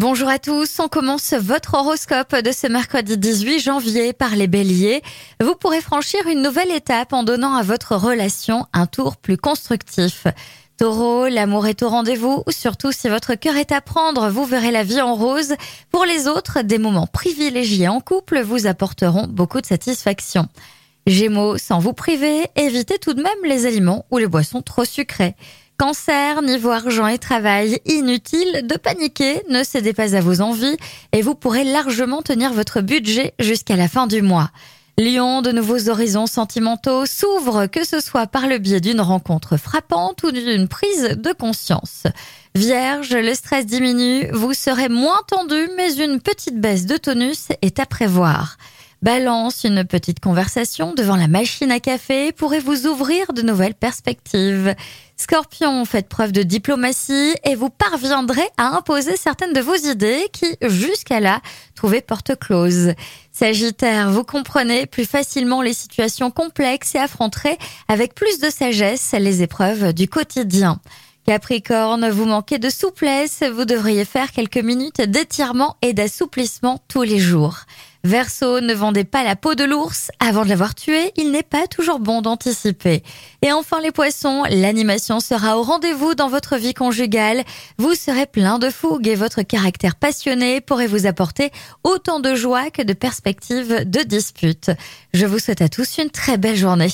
Bonjour à tous, on commence votre horoscope de ce mercredi 18 janvier par les béliers. Vous pourrez franchir une nouvelle étape en donnant à votre relation un tour plus constructif. Taureau, l'amour est au rendez-vous, surtout si votre cœur est à prendre, vous verrez la vie en rose. Pour les autres, des moments privilégiés en couple vous apporteront beaucoup de satisfaction. Gémeaux, sans vous priver, évitez tout de même les aliments ou les boissons trop sucrées. Cancer, niveau argent et travail, inutile de paniquer, ne cédez pas à vos envies et vous pourrez largement tenir votre budget jusqu'à la fin du mois. Lion, de nouveaux horizons sentimentaux s'ouvrent, que ce soit par le biais d'une rencontre frappante ou d'une prise de conscience. Vierge, le stress diminue, vous serez moins tendu, mais une petite baisse de tonus est à prévoir. Balance, une petite conversation devant la machine à café pourrait vous ouvrir de nouvelles perspectives. Scorpion, faites preuve de diplomatie et vous parviendrez à imposer certaines de vos idées qui, jusqu'à là, trouvaient porte close. Sagittaire, vous comprenez plus facilement les situations complexes et affronterez avec plus de sagesse les épreuves du quotidien. Capricorne, vous manquez de souplesse, vous devriez faire quelques minutes d'étirement et d'assouplissement tous les jours. Verseau, ne vendez pas la peau de l'ours avant de l'avoir tué, il n'est pas toujours bon d'anticiper. Et enfin les poissons, l'animation sera au rendez-vous dans votre vie conjugale, vous serez plein de fougue et votre caractère passionné pourrait vous apporter autant de joie que de perspectives de dispute. Je vous souhaite à tous une très belle journée.